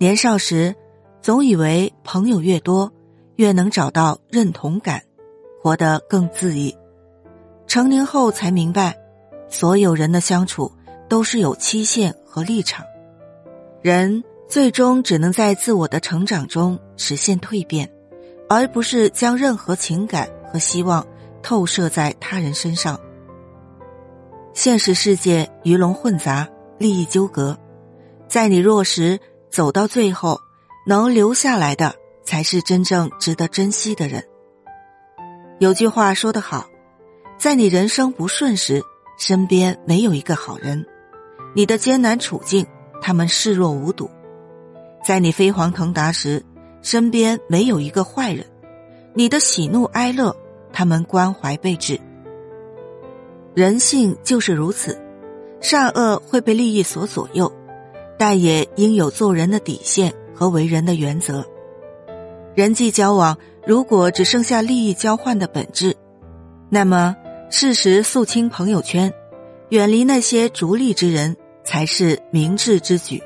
年少时，总以为朋友越多，越能找到认同感，活得更恣意。成年后才明白，所有人的相处都是有期限和立场，人最终只能在自我的成长中实现蜕变，而不是将任何情感和希望透射在他人身上。现实世界鱼龙混杂，利益纠葛，在你弱时。走到最后，能留下来的才是真正值得珍惜的人。有句话说得好，在你人生不顺时，身边没有一个好人；你的艰难处境，他们视若无睹；在你飞黄腾达时，身边没有一个坏人；你的喜怒哀乐，他们关怀备至。人性就是如此，善恶会被利益所左右。但也应有做人的底线和为人的原则。人际交往如果只剩下利益交换的本质，那么适时肃清朋友圈，远离那些逐利之人，才是明智之举。